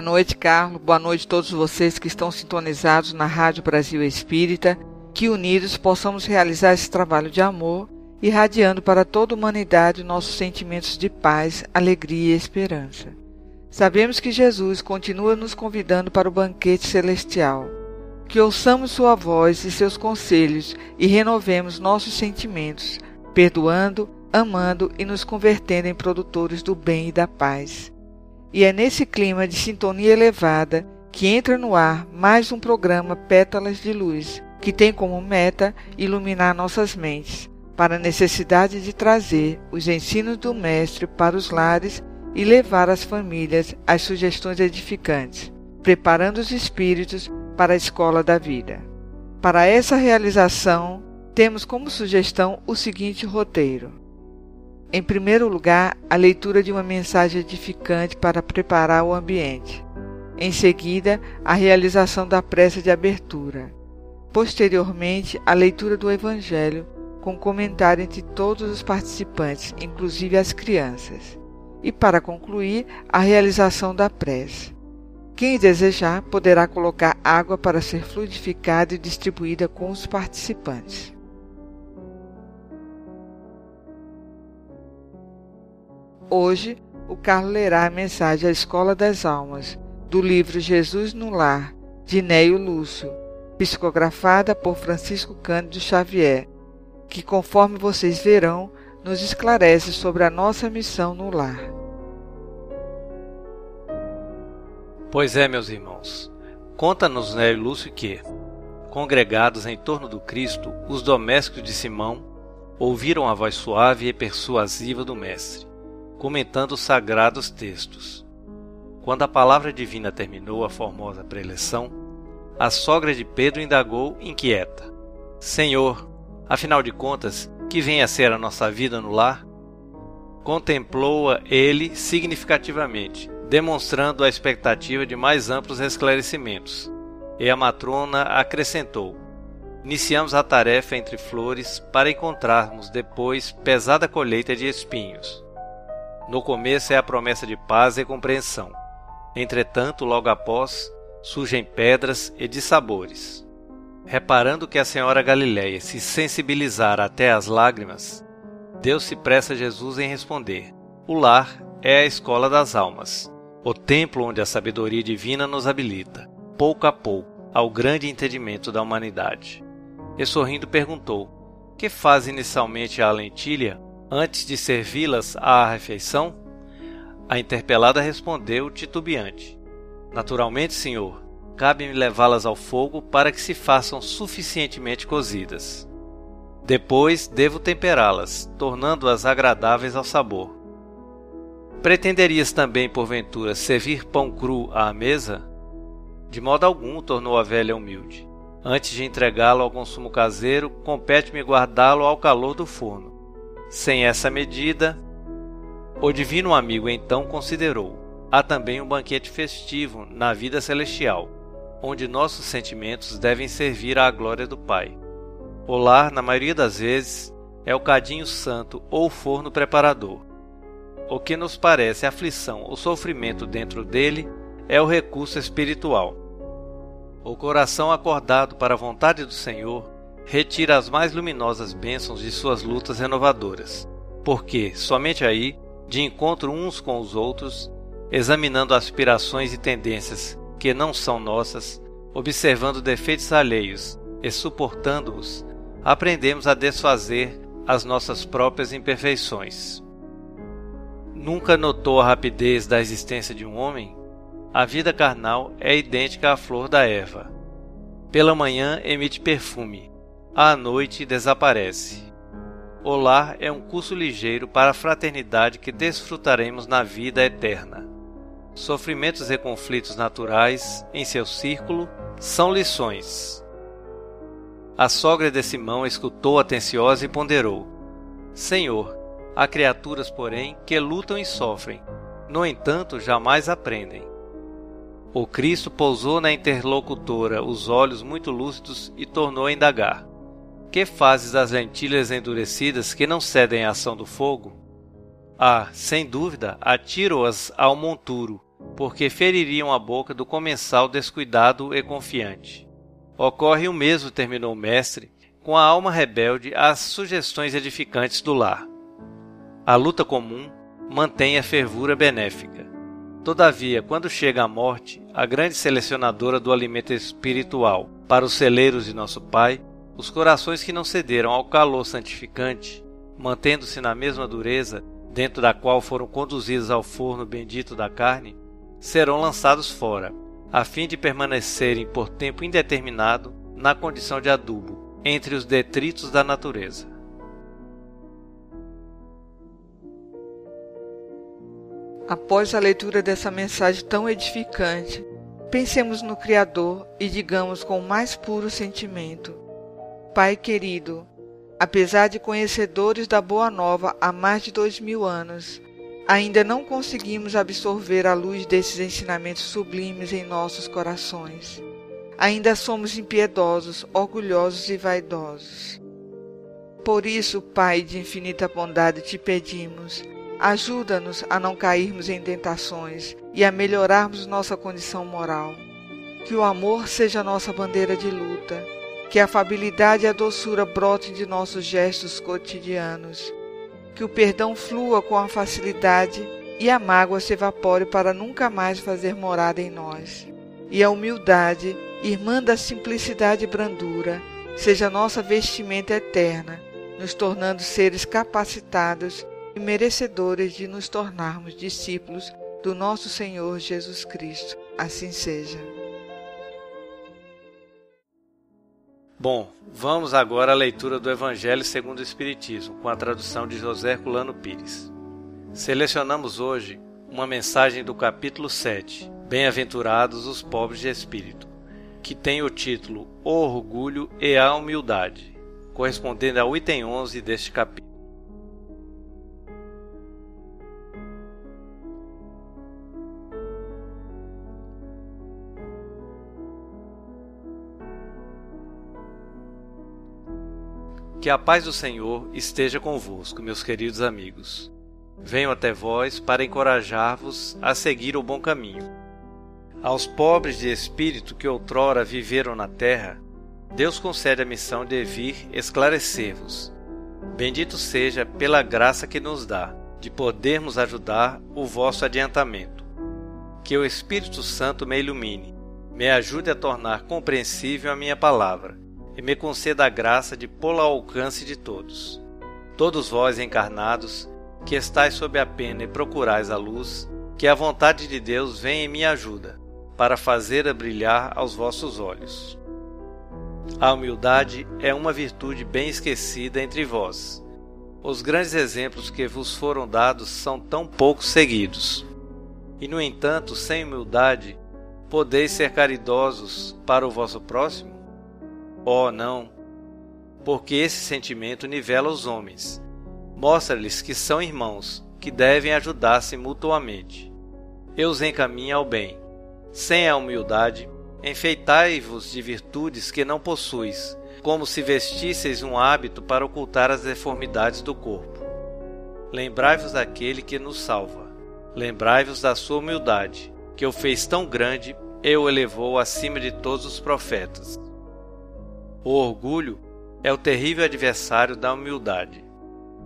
Boa noite, Carlos. Boa noite a todos vocês que estão sintonizados na Rádio Brasil Espírita. Que unidos possamos realizar esse trabalho de amor, irradiando para toda a humanidade nossos sentimentos de paz, alegria e esperança. Sabemos que Jesus continua nos convidando para o banquete celestial. Que ouçamos Sua voz e seus conselhos e renovemos nossos sentimentos, perdoando, amando e nos convertendo em produtores do bem e da paz. E é nesse clima de sintonia elevada que entra no ar mais um programa Pétalas de Luz, que tem como meta iluminar nossas mentes para a necessidade de trazer os ensinos do Mestre para os lares e levar às famílias as sugestões edificantes, preparando os espíritos para a escola da vida. Para essa realização, temos como sugestão o seguinte roteiro: em primeiro lugar, a leitura de uma mensagem edificante para preparar o ambiente. Em seguida, a realização da prece de abertura. Posteriormente, a leitura do Evangelho, com comentário entre todos os participantes, inclusive as crianças. E, para concluir, a realização da prece. Quem desejar poderá colocar água para ser fluidificada e distribuída com os participantes. Hoje, o Carlos lerá a mensagem à Escola das Almas, do livro Jesus no Lar, de Neio Lúcio, psicografada por Francisco Cândido Xavier, que, conforme vocês verão, nos esclarece sobre a nossa missão no lar. Pois é, meus irmãos, conta-nos Neio Lúcio que, congregados em torno do Cristo, os domésticos de Simão ouviram a voz suave e persuasiva do Mestre comentando os sagrados textos. Quando a palavra divina terminou a formosa preleção, a sogra de Pedro indagou inquieta: Senhor, afinal de contas, que vem a ser a nossa vida no lar? Contemplou-a ele significativamente, demonstrando a expectativa de mais amplos esclarecimentos. E a matrona acrescentou: Iniciamos a tarefa entre flores para encontrarmos depois pesada colheita de espinhos. No começo é a promessa de paz e compreensão. Entretanto, logo após, surgem pedras e dissabores. Reparando que a senhora Galiléia se sensibilizara até às lágrimas, Deus se pressa a Jesus em responder: O lar é a escola das almas, o templo onde a sabedoria divina nos habilita, pouco a pouco, ao grande entendimento da humanidade. E sorrindo perguntou: Que faz inicialmente a lentilha antes de servi-las à refeição? A interpelada respondeu titubeante: Naturalmente, senhor, cabe-me levá-las ao fogo para que se façam suficientemente cozidas. Depois devo temperá-las, tornando-as agradáveis ao sabor. Pretenderias também, porventura, servir pão cru à mesa? De modo algum, tornou a velha humilde. Antes de entregá-lo ao consumo caseiro, compete-me guardá-lo ao calor do forno. Sem essa medida, o divino amigo então considerou: há também um banquete festivo na vida celestial, onde nossos sentimentos devem servir à glória do Pai. O lar, na maioria das vezes, é o cadinho santo ou forno preparador. O que nos parece aflição ou sofrimento dentro dele é o recurso espiritual. O coração acordado para a vontade do Senhor retira as mais luminosas bênçãos de suas lutas renovadoras, porque somente aí, de encontro uns com os outros, examinando aspirações e tendências que não são nossas, observando defeitos alheios e suportando-os, aprendemos a desfazer as nossas próprias imperfeições. Nunca notou a rapidez da existência de um homem? A vida carnal é idêntica à flor da erva Pela manhã emite perfume, à noite desaparece. O lar é um curso ligeiro para a fraternidade que desfrutaremos na vida eterna. Sofrimentos e conflitos naturais, em seu círculo, são lições. A sogra de Simão escutou atenciosa e ponderou: Senhor, há criaturas, porém, que lutam e sofrem, no entanto, jamais aprendem. O Cristo pousou na interlocutora os olhos muito lúcidos e tornou a indagar: Que fazes das lentilhas endurecidas que não cedem à ação do fogo? Ah, sem dúvida, atiro-as ao monturo, porque feririam a boca do comensal descuidado e confiante. Ocorre o mesmo, terminou o mestre, com a alma rebelde às sugestões edificantes do lar. A luta comum mantém a fervura benéfica. Todavia, quando chega a morte, a grande selecionadora do alimento espiritual para os celeiros de nosso Pai, os corações que não cederam ao calor santificante, mantendo-se na mesma dureza dentro da qual foram conduzidos ao forno bendito da carne, serão lançados fora, a fim de permanecerem por tempo indeterminado na condição de adubo entre os detritos da natureza. Após a leitura dessa mensagem tão edificante, pensemos no Criador e digamos com o mais puro sentimento: Pai querido, apesar de conhecedores da Boa Nova há mais de dois mil anos, ainda não conseguimos absorver a luz desses ensinamentos sublimes em nossos corações. Ainda somos impiedosos, orgulhosos e vaidosos. Por isso, Pai de infinita bondade, te pedimos Ajuda-nos a não cairmos em tentações e a melhorarmos nossa condição moral. Que o amor seja nossa bandeira de luta, que a afabilidade e a doçura brotem de nossos gestos cotidianos, que o perdão flua com a facilidade e a mágoa se evapore para nunca mais fazer morada em nós. E a humildade, irmã da simplicidade e brandura, seja nossa vestimenta eterna, nos tornando seres capacitados e merecedores de nos tornarmos discípulos do nosso Senhor Jesus Cristo. Assim seja. Bom, vamos agora à leitura do Evangelho segundo o Espiritismo, com a tradução de José Culano Pires. Selecionamos hoje uma mensagem do capítulo 7, Bem-aventurados os pobres de espírito, que tem o título O Orgulho e a Humildade, correspondendo ao item 11 deste capítulo. Que a paz do Senhor esteja convosco, meus queridos amigos. Venho até vós para encorajar-vos a seguir o bom caminho. Aos pobres de espírito que outrora viveram na terra, Deus concede a missão de vir esclarecer-vos. Bendito seja pela graça que nos dá de podermos ajudar o vosso adiantamento. Que o Espírito Santo me ilumine, me ajude a tornar compreensível a minha palavra e me conceda a graça de pô-la ao alcance de todos. Todos vós encarnados, que estáis sob a pena e procurais a luz, que a vontade de Deus venha em minha ajuda, para fazer-a brilhar aos vossos olhos. A humildade é uma virtude bem esquecida entre vós. Os grandes exemplos que vos foram dados são tão pouco seguidos. E, no entanto, sem humildade, podeis ser caridosos para o vosso próximo? Oh, não! Porque esse sentimento nivela os homens, mostra-lhes que são irmãos, que devem ajudar-se mutuamente. E os encaminha ao bem. Sem a humildade, enfeitai-vos de virtudes que não possuis, como se vestisseis um hábito para ocultar as deformidades do corpo. Lembrai-vos daquele que nos salva. Lembrai-vos da sua humildade, que o fez tão grande e o elevou acima de todos os profetas. O orgulho é o terrível adversário da humildade.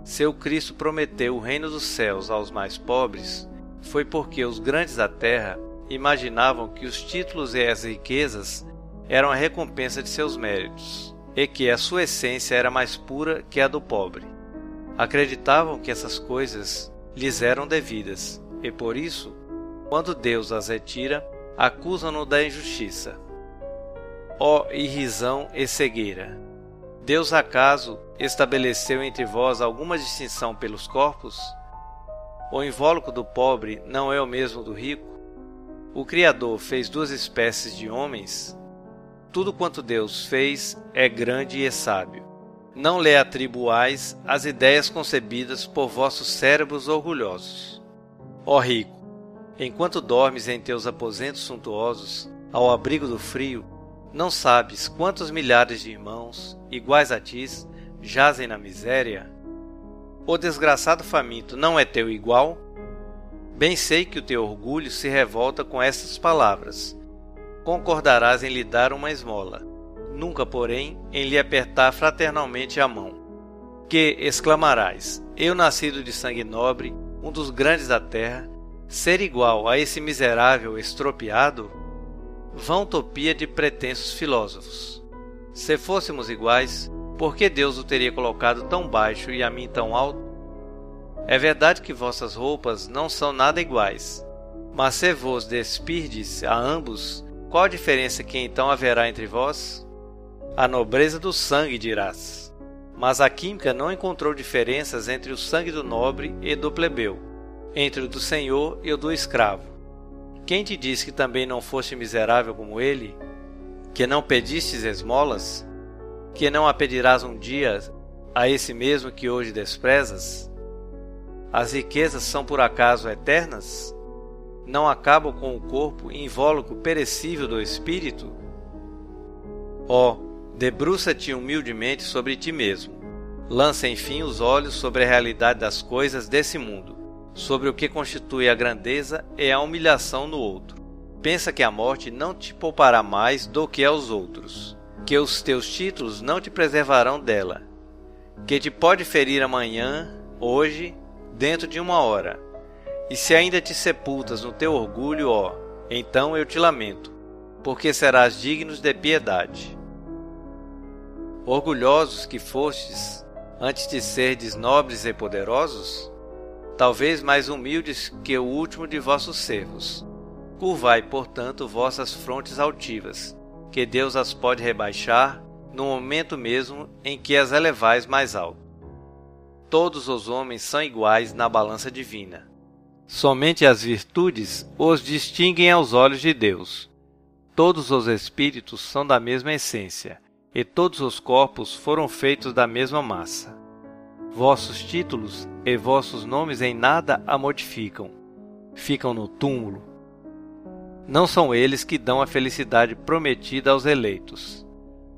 Seu Cristo prometeu o reino dos céus aos mais pobres, foi porque os grandes da terra imaginavam que os títulos e as riquezas eram a recompensa de seus méritos, e que a sua essência era mais pura que a do pobre. Acreditavam que essas coisas lhes eram devidas, e por isso, quando Deus as retira, acusam-no da injustiça. Ó irrisão e cegueira? Deus acaso estabeleceu entre vós alguma distinção pelos corpos? O invólucro do pobre não é o mesmo do rico? O Criador fez duas espécies de homens? Tudo quanto Deus fez é grande e sábio. Não lhe atribuais as ideias concebidas por vossos cérebros orgulhosos. Ó rico, enquanto dormes em teus aposentos suntuosos, ao abrigo do frio, não sabes quantos milhares de irmãos, iguais a ti, jazem na miséria? O desgraçado faminto não é teu igual? Bem sei que o teu orgulho se revolta com estas palavras. Concordarás em lhe dar uma esmola, nunca, porém, em lhe apertar fraternalmente a mão. Que exclamarás: Eu, nascido de sangue nobre, um dos grandes da terra, ser igual a esse miserável estropiado? Vã utopia de pretensos filósofos. Se fôssemos iguais, por que Deus o teria colocado tão baixo e a mim tão alto? É verdade que vossas roupas não são nada iguais, mas se vos despirdes a ambos, qual a diferença que então haverá entre vós? A nobreza do sangue dirás. Mas a química não encontrou diferenças entre o sangue do nobre e do plebeu, entre o do senhor e o do escravo. Quem te diz que também não foste miserável como ele? Que não pedistes esmolas? que não a pedirás um dia a esse mesmo que hoje desprezas? As riquezas são por acaso eternas? Não acabam com o corpo invólucro perecível do espírito? Ó, oh, debruça-te humildemente sobre ti mesmo. Lança enfim os olhos sobre a realidade das coisas desse mundo, sobre o que constitui a grandeza e a humilhação no outro. Pensa que a morte não te poupará mais do que aos outros que os teus títulos não te preservarão dela, que te pode ferir amanhã, hoje, dentro de uma hora. E se ainda te sepultas no teu orgulho, ó, então eu te lamento, porque serás digno de piedade. Orgulhosos que fostes, antes de serdes nobres e poderosos, talvez mais humildes que o último de vossos servos. Curvai, portanto, vossas frontes altivas, que Deus as pode rebaixar no momento mesmo em que as elevais mais alto. Todos os homens são iguais na balança divina. Somente as virtudes os distinguem aos olhos de Deus. Todos os espíritos são da mesma essência, e todos os corpos foram feitos da mesma massa. Vossos títulos e vossos nomes em nada a modificam. Ficam no túmulo, não são eles que dão a felicidade prometida aos eleitos.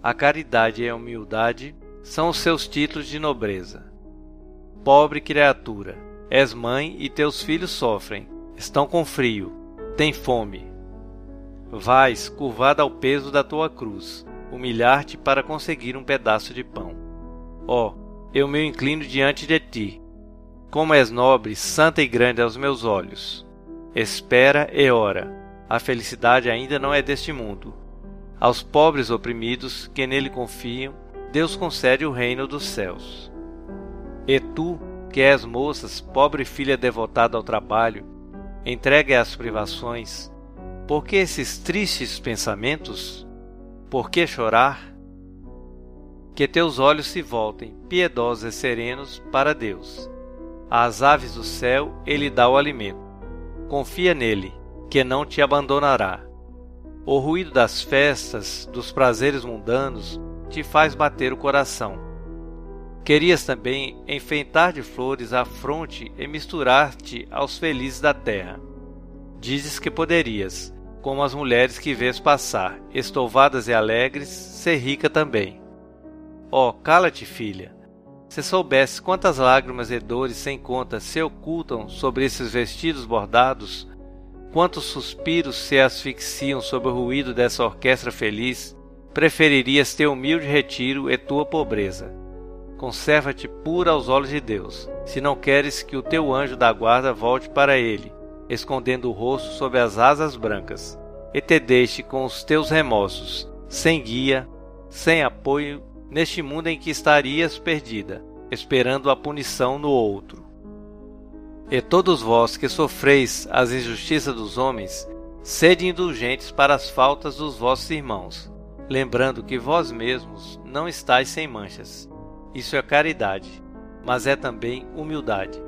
A caridade e a humildade são os seus títulos de nobreza. Pobre criatura, és mãe e teus filhos sofrem, estão com frio, têm fome. Vais, curvada ao peso da tua cruz, humilhar-te para conseguir um pedaço de pão. Ó, oh, eu me inclino diante de ti. Como és nobre, santa e grande aos meus olhos. Espera e ora a felicidade ainda não é deste mundo. Aos pobres oprimidos que nele confiam, Deus concede o reino dos céus. E tu, que és moças, pobre filha devotada ao trabalho, entregue às privações, por que esses tristes pensamentos? Por que chorar? Que teus olhos se voltem, piedosos e serenos, para Deus. Às aves do céu ele dá o alimento. Confia nele que não te abandonará. O ruído das festas, dos prazeres mundanos, te faz bater o coração. Querias também enfeitar de flores a fronte e misturar-te aos felizes da terra. Dizes que poderias, como as mulheres que vês passar, estouvadas e alegres, ser rica também. Oh, cala-te, filha! Se soubesse quantas lágrimas e dores sem conta se ocultam sobre esses vestidos bordados, Quantos suspiros se asfixiam sob o ruído dessa orquestra feliz, preferirias teu humilde retiro e tua pobreza. Conserva-te pura aos olhos de Deus, se não queres que o teu anjo da guarda volte para ele, escondendo o rosto sob as asas brancas, e te deixe com os teus remorsos, sem guia, sem apoio, neste mundo em que estarias perdida, esperando a punição no outro. E todos vós que sofreis as injustiças dos homens, sede indulgentes para as faltas dos vossos irmãos, lembrando que vós mesmos não estáis sem manchas. Isso é caridade, mas é também humildade.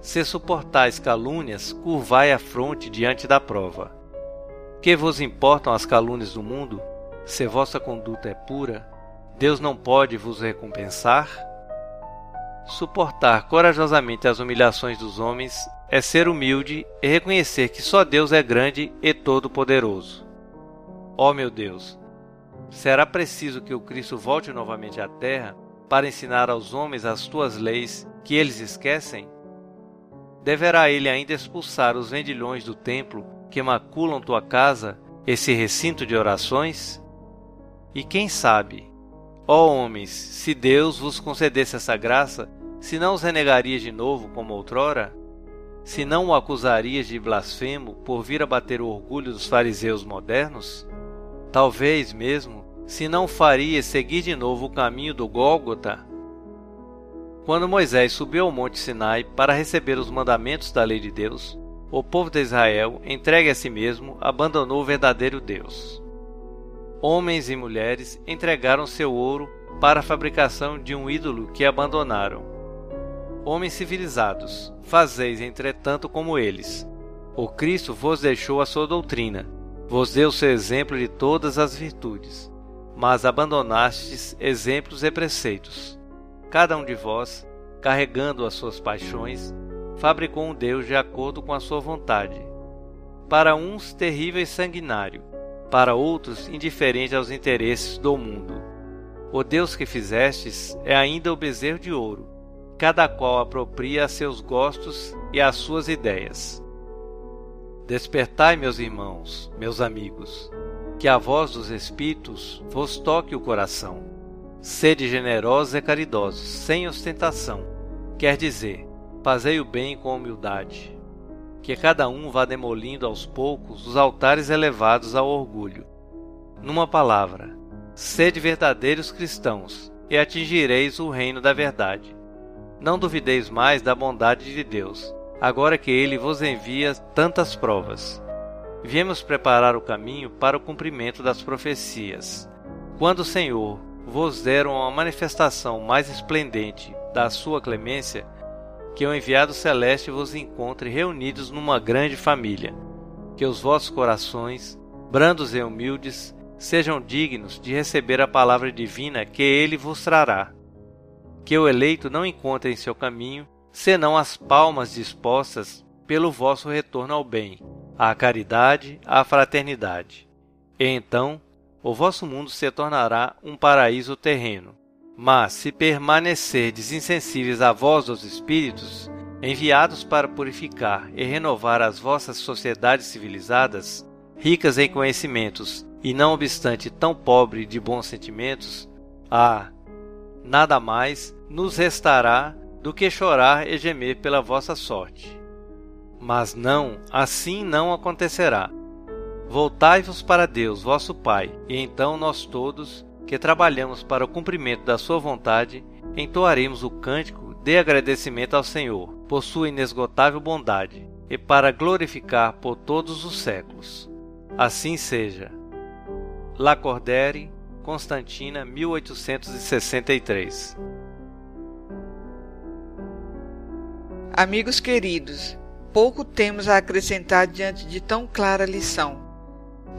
Se suportais calúnias, curvai a fronte diante da prova. Que vos importam as calúnias do mundo? Se vossa conduta é pura, Deus não pode vos recompensar? Suportar corajosamente as humilhações dos homens é ser humilde e reconhecer que só Deus é grande e todo-poderoso. Ó oh, meu Deus, será preciso que o Cristo volte novamente à terra para ensinar aos homens as tuas leis que eles esquecem? Deverá ele ainda expulsar os vendilhões do templo que maculam tua casa, esse recinto de orações? E quem sabe, ó homens, se Deus vos concedesse essa graça, se não os renegarias de novo como outrora? Se não o acusarias de blasfemo por vir abater o orgulho dos fariseus modernos? Talvez mesmo, se não farias seguir de novo o caminho do Gólgota? Quando Moisés subiu ao monte Sinai para receber os mandamentos da lei de Deus, o povo de Israel, entregue a si mesmo, abandonou o verdadeiro Deus. Homens e mulheres entregaram seu ouro para a fabricação de um ídolo que abandonaram. Homens civilizados, fazeis entretanto como eles. O Cristo vos deixou a sua doutrina, vos deu seu exemplo de todas as virtudes, mas abandonastes exemplos e preceitos. Cada um de vós, carregando as suas paixões, fabricou um Deus de acordo com a sua vontade. Para uns terrível e sanguinário, para outros indiferente aos interesses do mundo. O Deus que fizestes é ainda o bezerro de ouro, cada qual apropria a seus gostos e às suas ideias. Despertai, meus irmãos, meus amigos, que a voz dos Espíritos vos toque o coração. Sede generosos e caridosos, sem ostentação, quer dizer, Fazei o bem com humildade. Que cada um vá demolindo aos poucos os altares elevados ao orgulho. Numa palavra, sede verdadeiros cristãos e atingireis o reino da verdade. Não duvideis mais da bondade de Deus, agora que ele vos envia tantas provas. Viemos preparar o caminho para o cumprimento das profecias. Quando o Senhor vos der uma manifestação mais esplendente da sua clemência, que o enviado celeste vos encontre reunidos numa grande família. Que os vossos corações, brandos e humildes, sejam dignos de receber a palavra divina que ele vos trará. Que o eleito não encontre em seu caminho senão as palmas dispostas pelo vosso retorno ao bem, à caridade, à fraternidade. E então o vosso mundo se tornará um paraíso terreno. Mas se permanecerdes insensíveis à voz dos Espíritos, enviados para purificar e renovar as vossas sociedades civilizadas, ricas em conhecimentos e não obstante tão pobre de bons sentimentos, ah, nada mais nos restará do que chorar e gemer pela vossa sorte. Mas não, assim não acontecerá. Voltai-vos para Deus, vosso Pai, e então nós todos que trabalhamos para o cumprimento da Sua vontade, entoaremos o cântico de agradecimento ao Senhor por Sua inesgotável bondade e para glorificar por todos os séculos. Assim seja. Lacordaire, Constantina, 1863 Amigos queridos, pouco temos a acrescentar diante de tão clara lição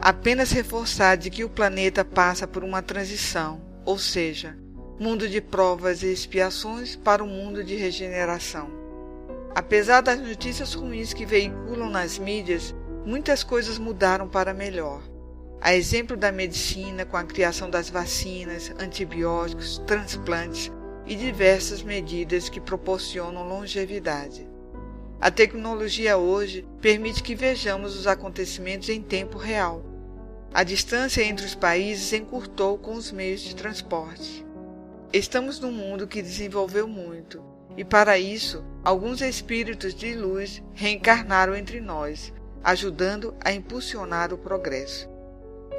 apenas reforçar de que o planeta passa por uma transição, ou seja, mundo de provas e expiações para um mundo de regeneração. Apesar das notícias ruins que veiculam nas mídias, muitas coisas mudaram para melhor. A exemplo da medicina, com a criação das vacinas, antibióticos, transplantes e diversas medidas que proporcionam longevidade. A tecnologia hoje permite que vejamos os acontecimentos em tempo real. A distância entre os países encurtou com os meios de transporte. Estamos num mundo que desenvolveu muito, e para isso, alguns espíritos de luz reencarnaram entre nós, ajudando a impulsionar o progresso.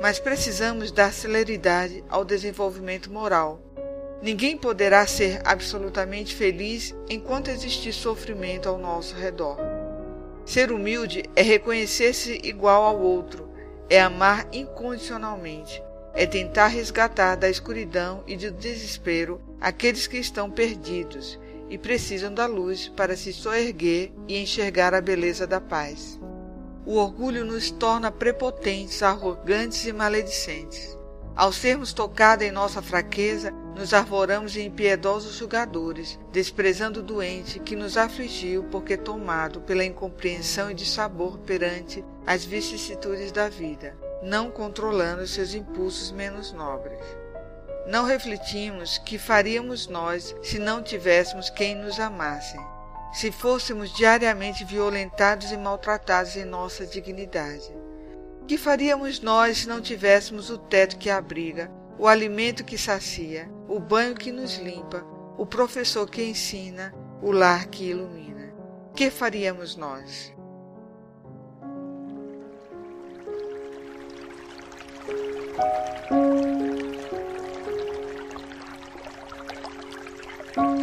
Mas precisamos dar celeridade ao desenvolvimento moral Ninguém poderá ser absolutamente feliz enquanto existir sofrimento ao nosso redor. Ser humilde é reconhecer-se igual ao outro, é amar incondicionalmente, é tentar resgatar da escuridão e do desespero aqueles que estão perdidos e precisam da luz para se soerguer e enxergar a beleza da paz. O orgulho nos torna prepotentes, arrogantes e maledicentes. Ao sermos tocados em nossa fraqueza, nos arvoramos em impiedosos julgadores, desprezando o doente que nos afligiu porque tomado pela incompreensão e dissabor perante as vicissitudes da vida, não controlando seus impulsos menos nobres. Não refletimos que faríamos nós se não tivéssemos quem nos amasse, se fôssemos diariamente violentados e maltratados em nossa dignidade que faríamos nós se não tivéssemos o teto que abriga, o alimento que sacia, o banho que nos limpa, o professor que ensina, o lar que ilumina? Que faríamos nós? thank you